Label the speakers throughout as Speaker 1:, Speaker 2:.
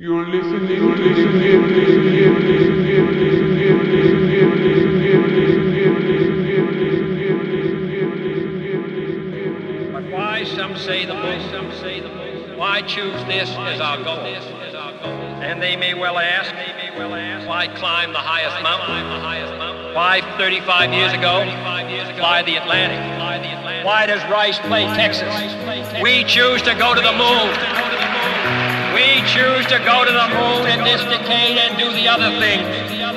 Speaker 1: You're listening, you're listening, you're listening, you're listening, you're listening, you're listening, you're listening, you're listening, you're listening, you're listening, you're listening, you're listening, you're listening.
Speaker 2: But why some say the moon? Some say the moon. Why choose this as our goal? And they may well ask, why climb the highest mountain? Why 35 years ago fly the Atlantic? Why does Rice play Texas? We choose to go to the moon. We choose to go to the moon in this decade and do the other things.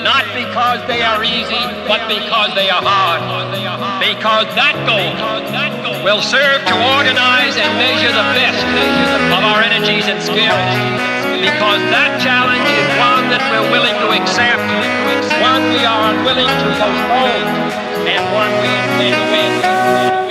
Speaker 2: Not because they are easy, but because they are hard. Because that goal will serve to organize and measure the best of our energies and skills. Because that challenge is one that we're willing to accept, one we are unwilling to postpone, and one we intend to win.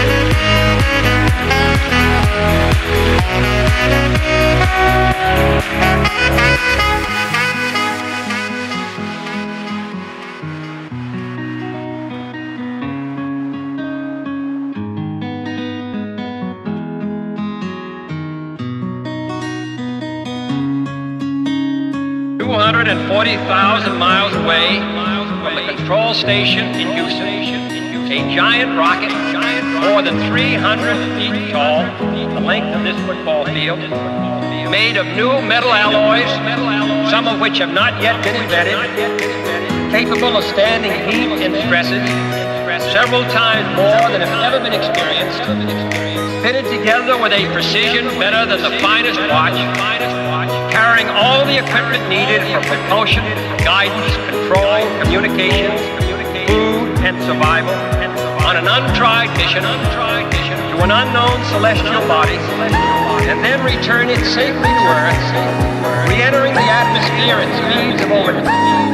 Speaker 2: 40,000 miles away from the control station in Houston, a giant rocket more than 300 feet tall, the length of this football field, made of new metal alloys, some of which have not yet been invented, capable of standing heat and stresses several times more than have ever been experienced, fitted together with a precision better than the finest watch, carrying all the equipment needed for propulsion, guidance, control, communications, food, and survival on an untried mission to an unknown celestial body, and then return it safely to Earth, re-entering the atmosphere at speeds of over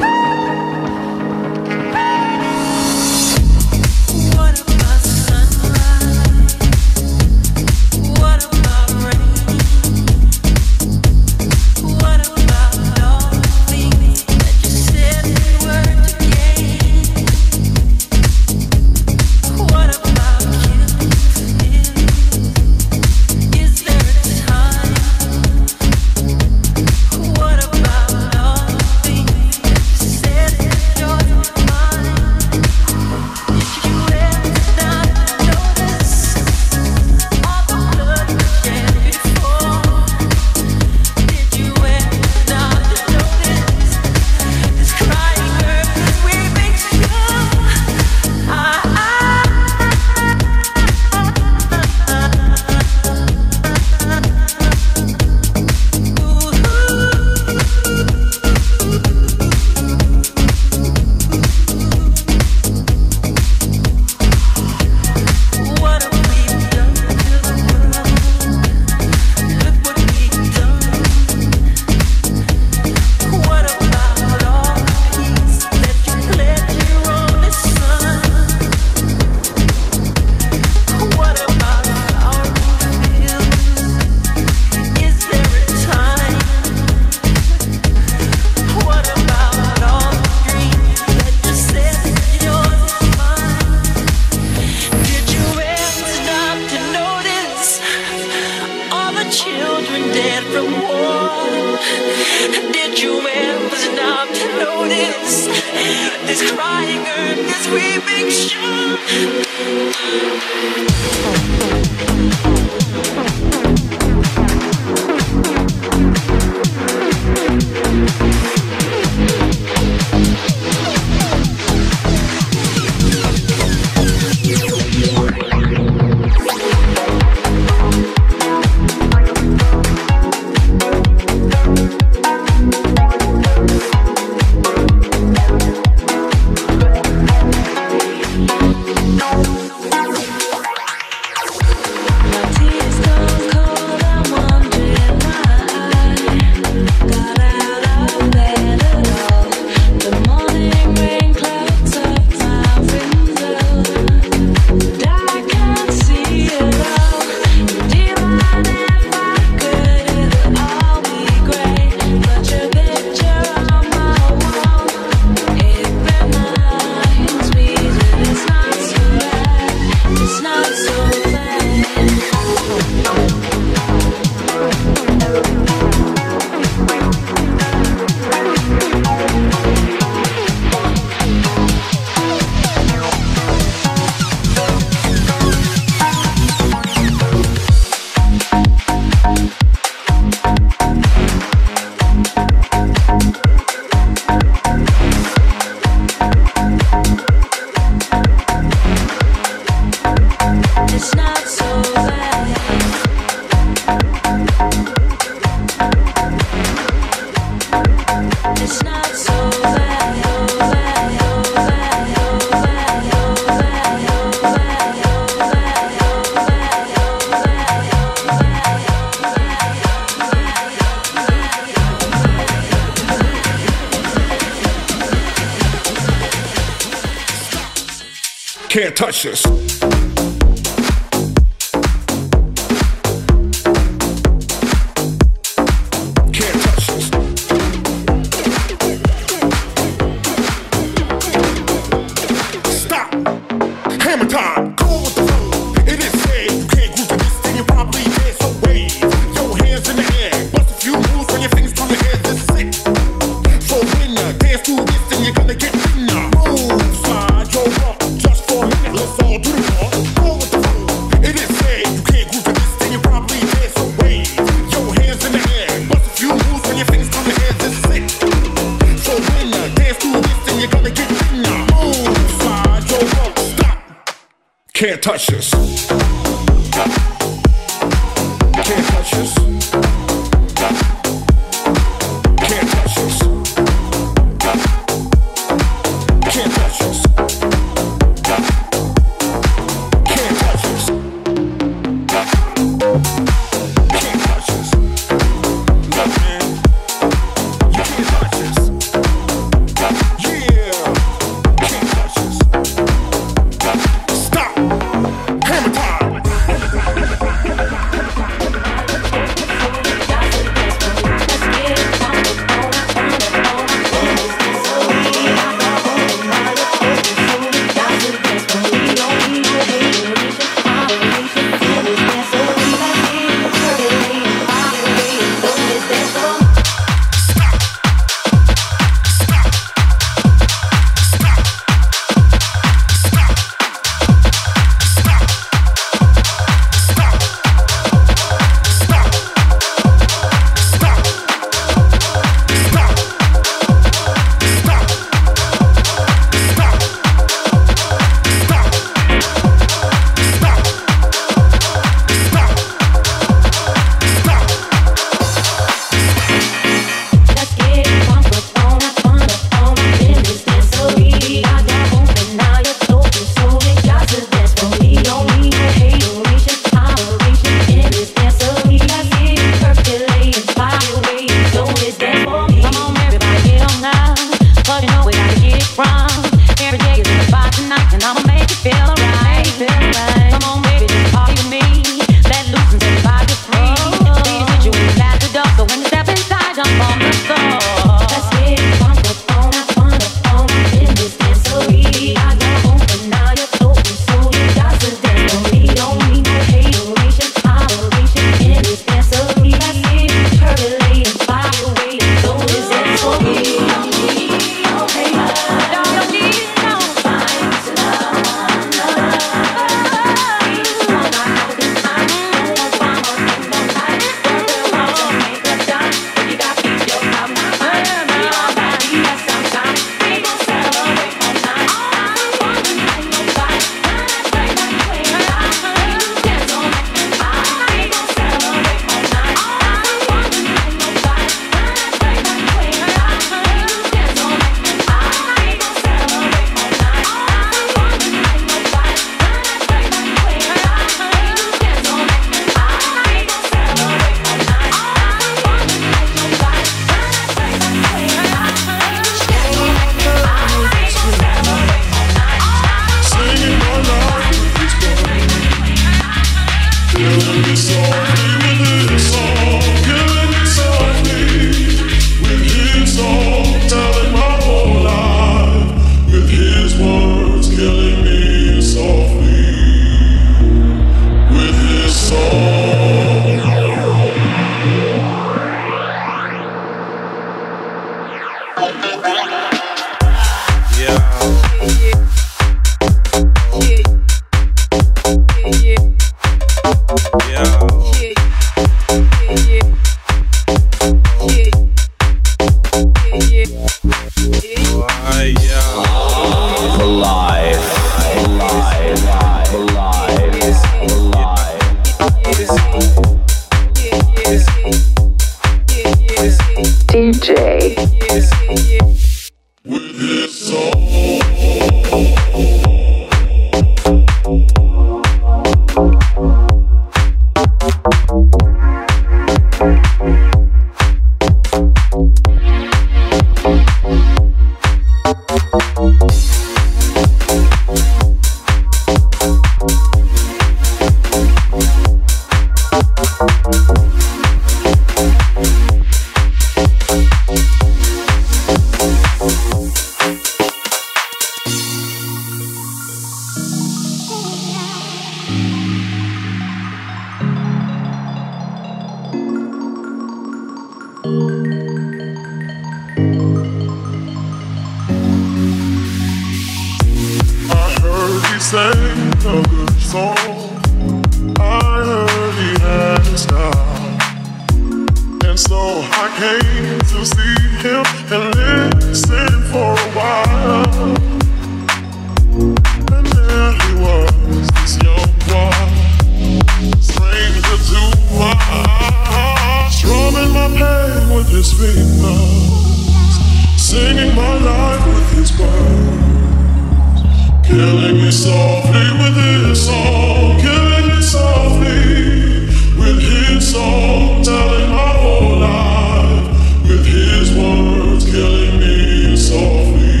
Speaker 1: alive with his bones. Killing me softly with his song, killing me softly with his song, telling my whole life with his words, killing me softly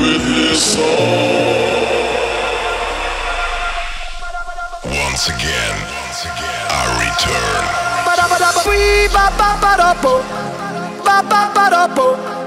Speaker 1: with his song.
Speaker 3: Once again, I return.
Speaker 4: Ba ba ba da ba
Speaker 3: ba ba da po.
Speaker 5: Ba ba ba
Speaker 6: da po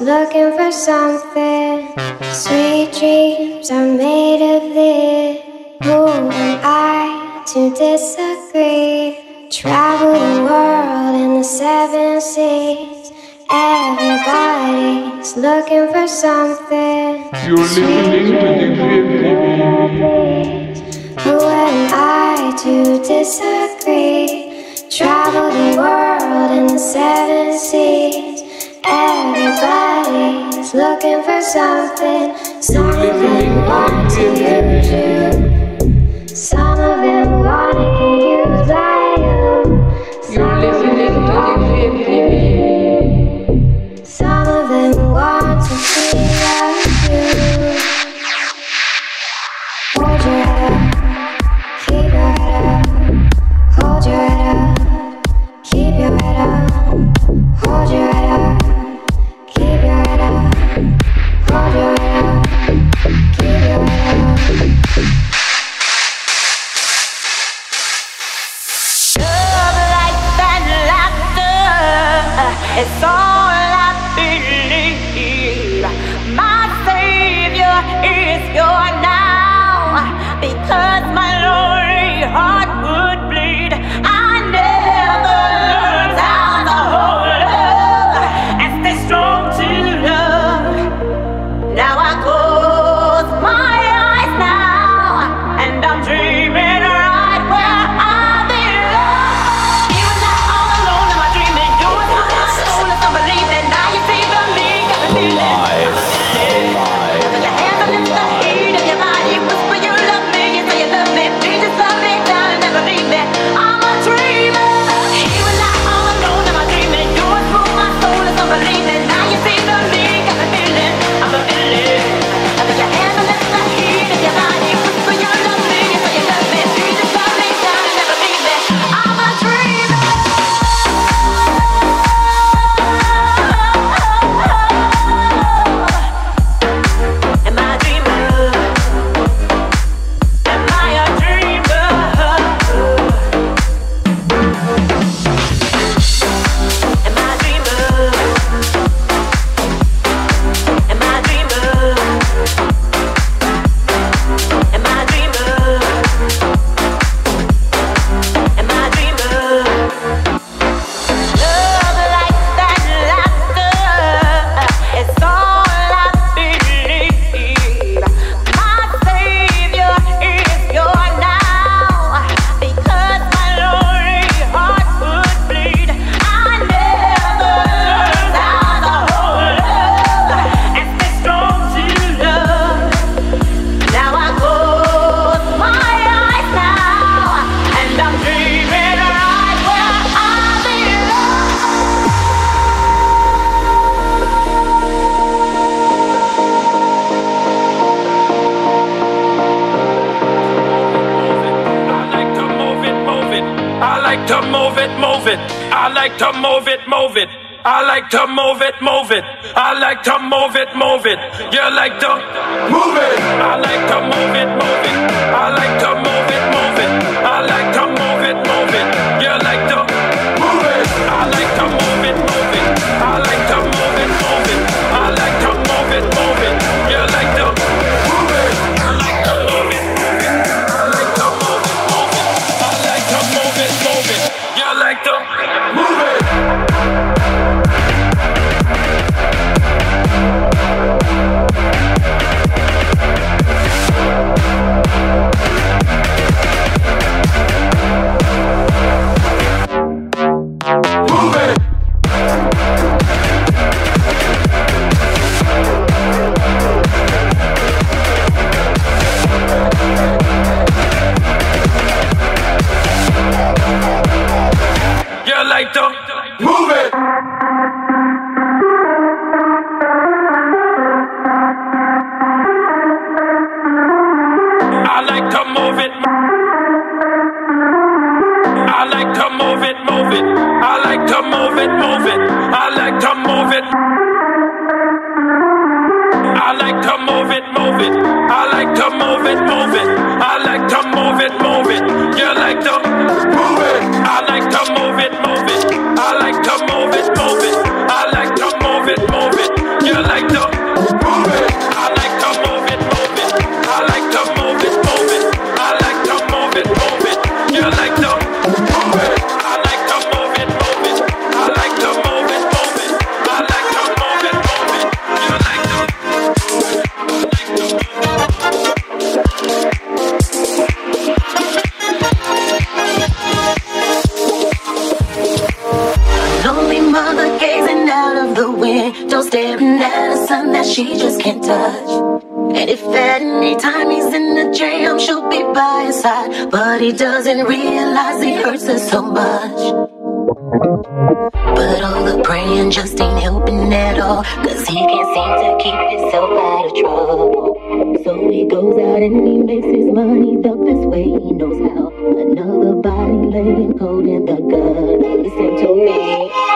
Speaker 7: looking for something. Sweet dreams are made of this. Who am I to disagree? Travel the world in the seven seas. Everybody's looking for something.
Speaker 8: You're listening to the
Speaker 7: Who am I to disagree? Travel the world in the seven seas. Everybody's looking for something, something more to you.
Speaker 8: You're
Speaker 9: not He doesn't realize it hurts us so much. But all the praying just ain't helping at all. Cause he can't seem to keep himself out of trouble. So he goes out and he makes his money the best way he knows how. Another body laying cold in the gutter. Listen to me.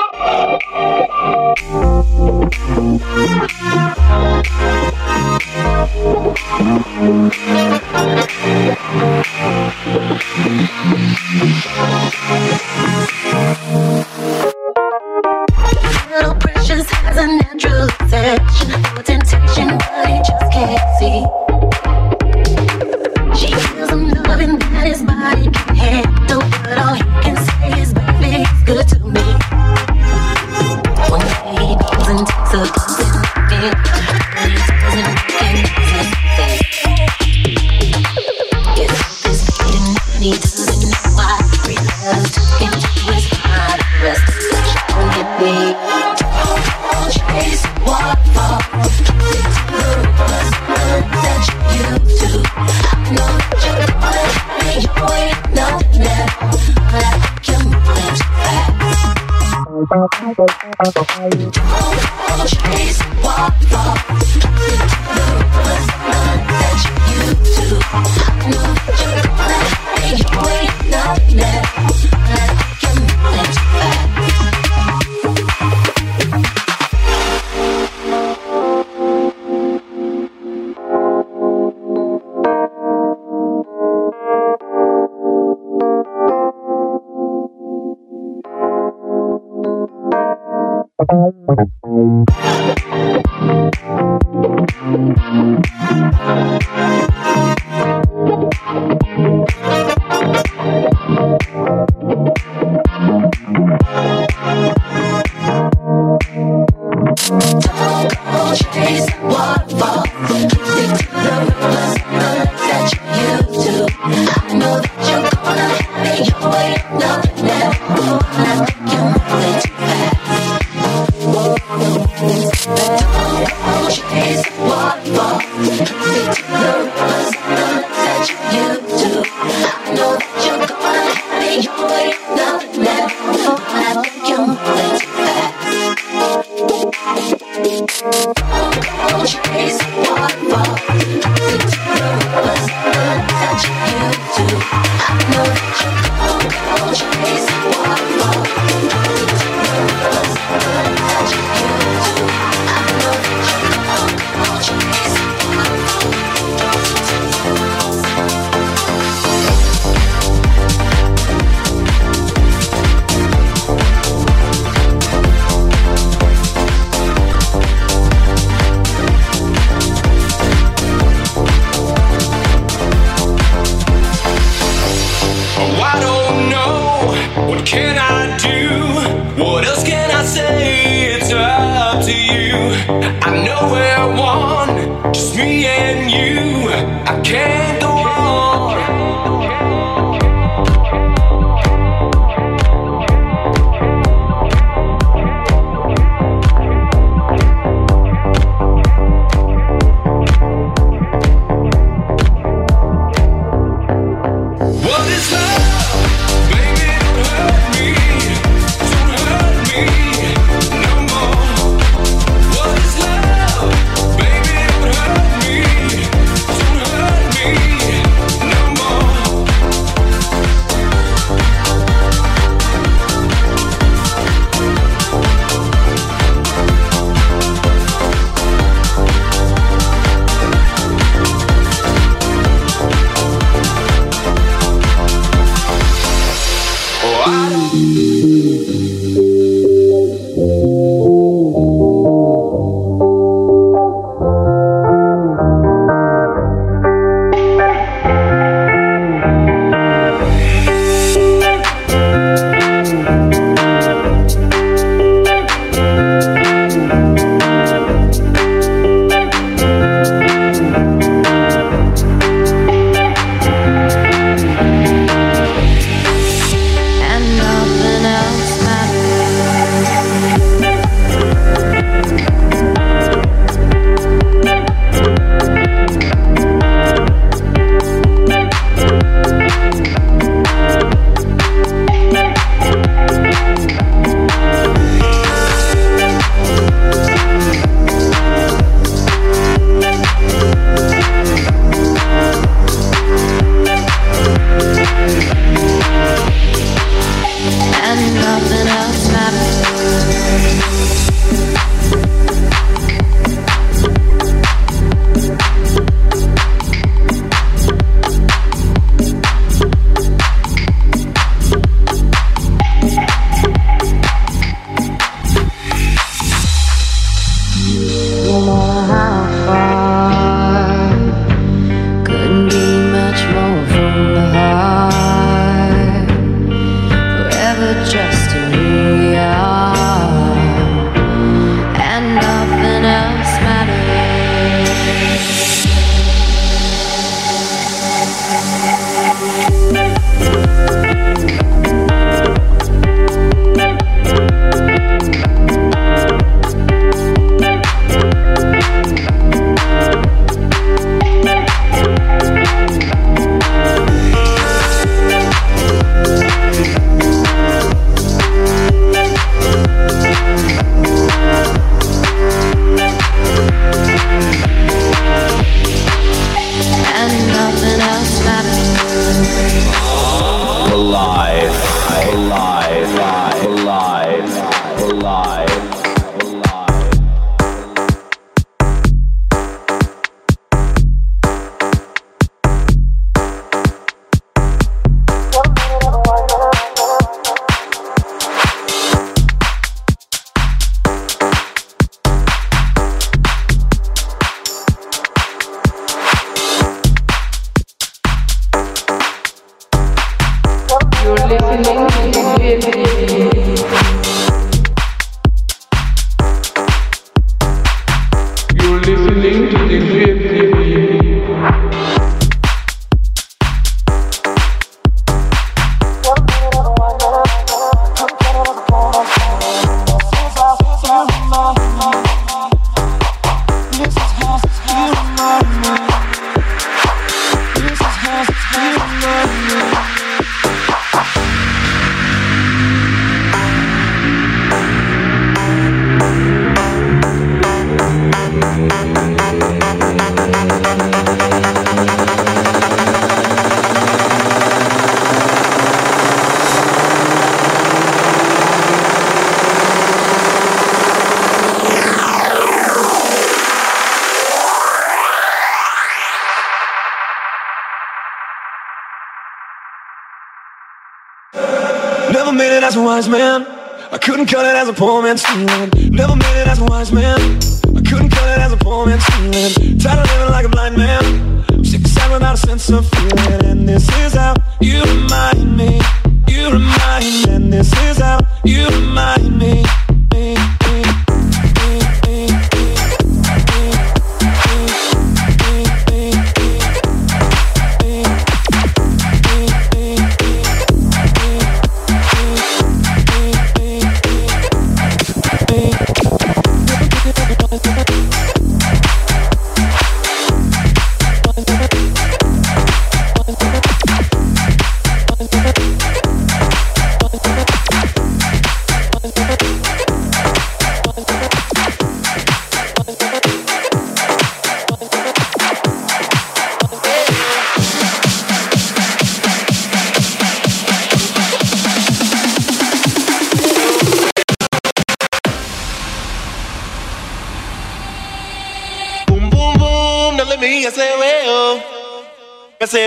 Speaker 10: torments me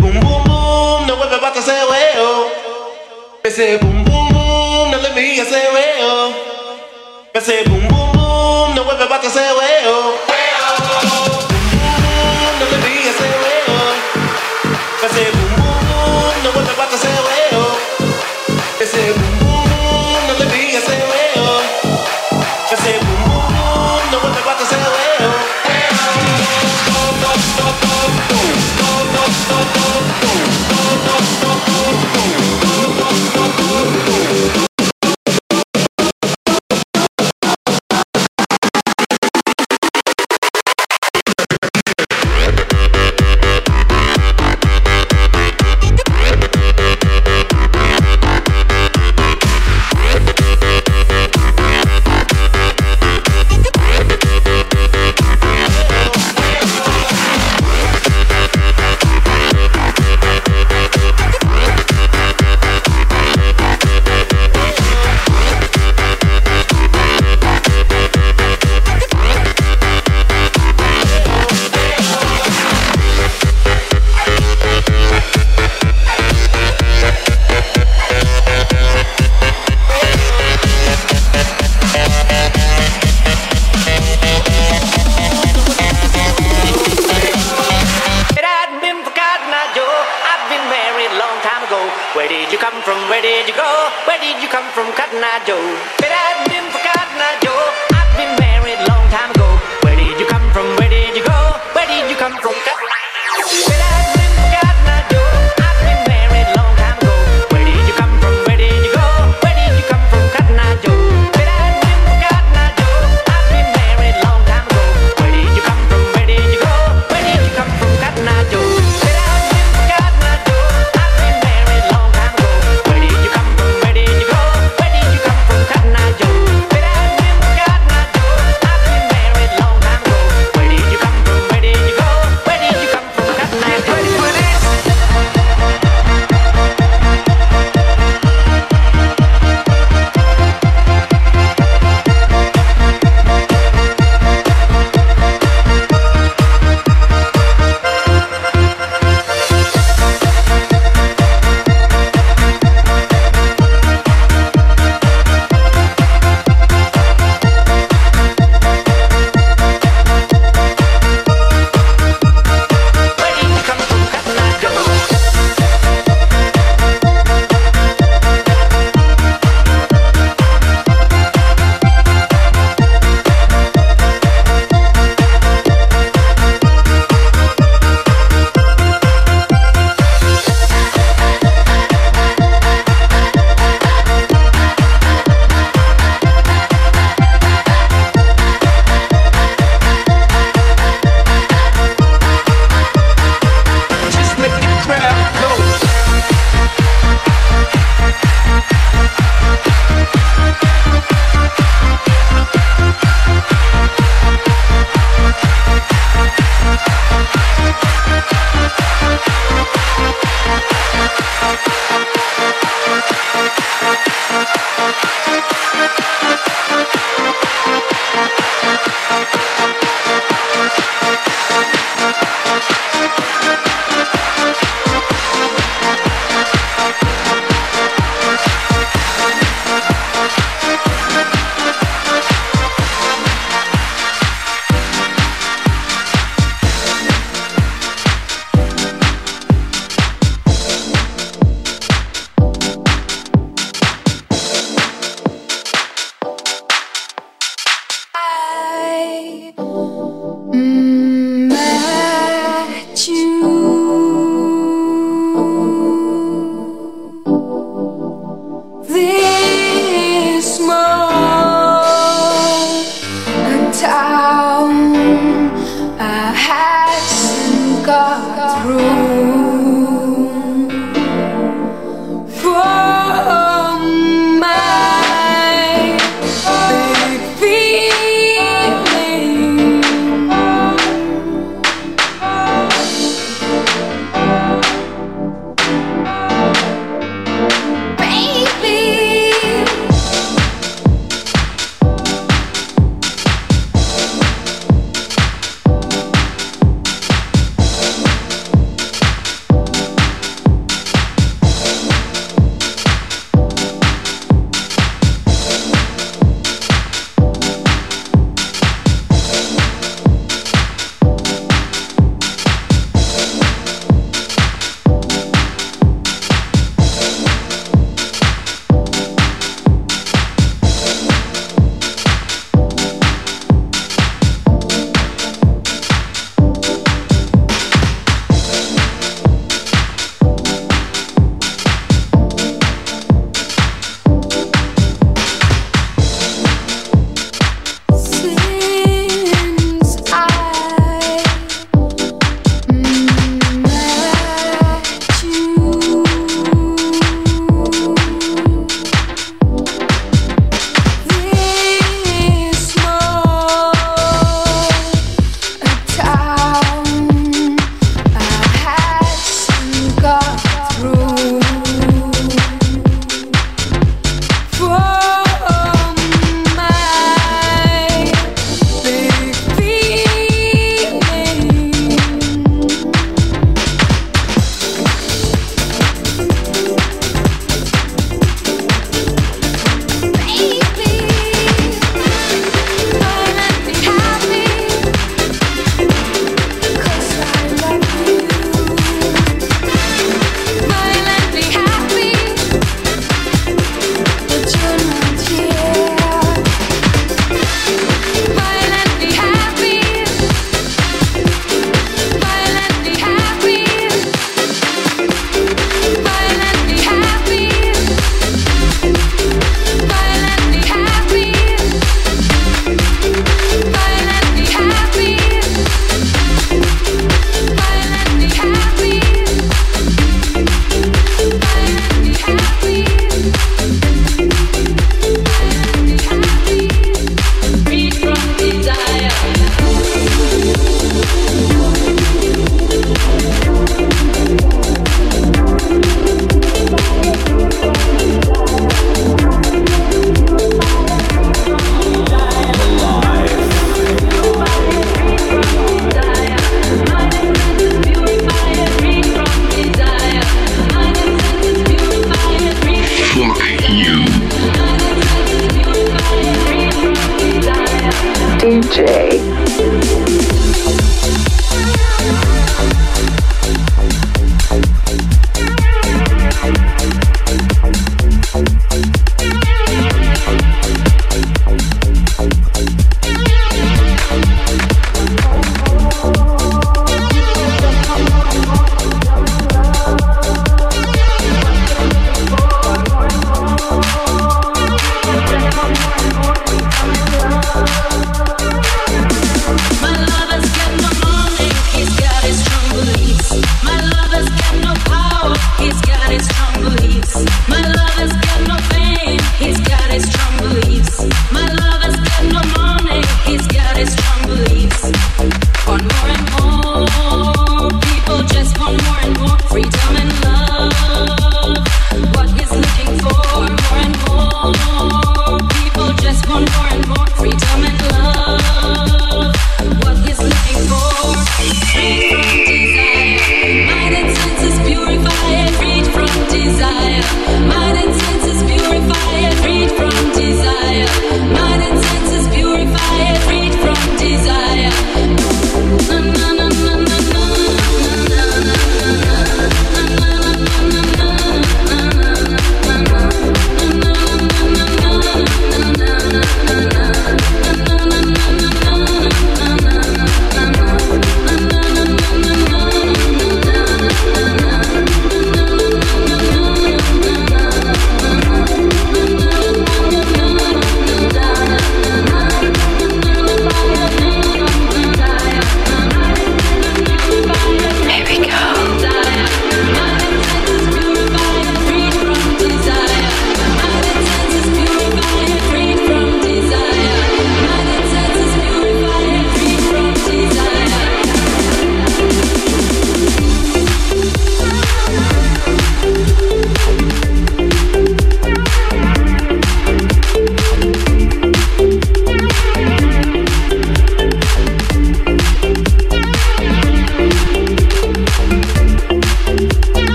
Speaker 11: boom boom boom, no vuelve basta ese I say boom boom boom, no le migas ese I say boom boom boom, no vuelve basta ese huevo.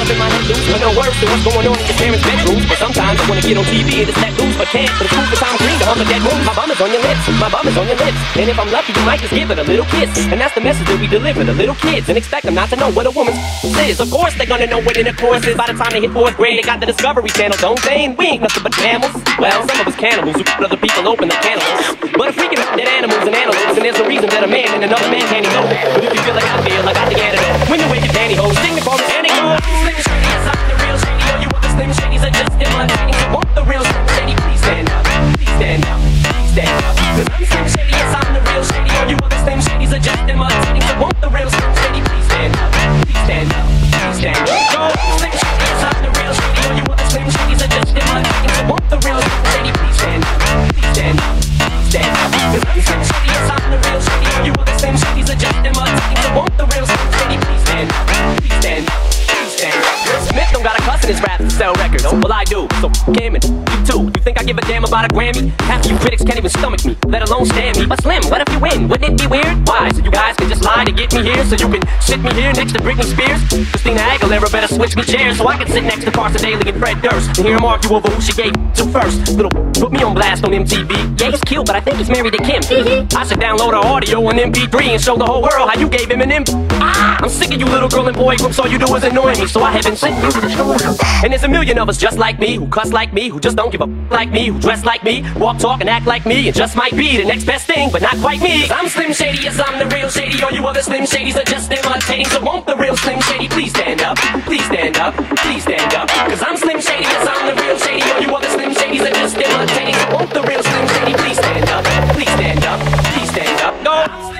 Speaker 12: Up in my head loose, but no worse than what's going on in your parents' bedrooms. But sometimes I wanna get on TV and just let loose, but can't. But it's proof that Tom Green to hum a dead room. My bum is on your lips, my bum is on your lips. And if I'm lucky, you might just give it a little kiss. And that's the message that we deliver to little kids and expect them not to know what a woman's is. Of course, they're gonna know what intercourse is by the time they hit fourth grade. They got the Discovery Channel, don't they? And we ain't nothing but mammals. Well, some of us cannibals who other people open the cannibals. But if we can dead animals and antelopes, then there's no reason that a man and another man can't elope. But if you feel like I feel, I got the antidote. When you wake your pantyhose, sing you want the are just please stand up. All you want the real Slim please stand up. Please stand up. Please stand up. Smith don't got a cuss in his rap to sell records. Well, I do. So, and you too. You think I give a damn about a Grammy? Half you critics can't even stomach me, let alone stand me. But Slim, what if you win? Wouldn't it be weird? Why? So you guys can just lie to get me here, so you can sit me here next to Britney Spears? Christina Aguilera better switch me chairs so I can sit next to Carson Daly and Fred Durst and hear them argue over who she gave to first. Little put me on blast on MTV. Yeah, he's cute, but I think he's married to Kim. I should download her audio on MP3 and show the whole world how you gave Eminem. Ah, I'm sick of you little girl and boy groups. All you do is annoy me, so I have been sitting. And there's a million of us just like me, who cuss like me, who just don't give a f- like me, who dress like me, walk, talk, and act like me, and just might be the next best thing, but not quite me. I'm Slim Shady, yes, I'm the real Shady. All you other Slim Shadys are just imitating. So won't the real Slim Shady please stand up? Please stand up. Please stand up. Cause I'm Slim Shady, yes, I'm the real Shady. All you other Slim Shadys are just imitating. So won't the real Slim Shady please stand up? Please stand up. Please stand up. Go.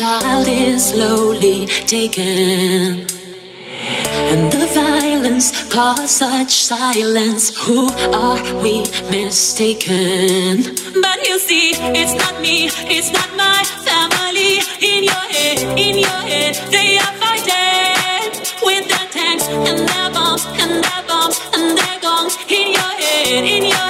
Speaker 13: Child is slowly taken. And the violence caused such silence. Who are we mistaken? But you see, it's not me, it's not my family. In your head, in your head, they are fighting with their tanks and their bombs and their bombs and their guns. In your head, in your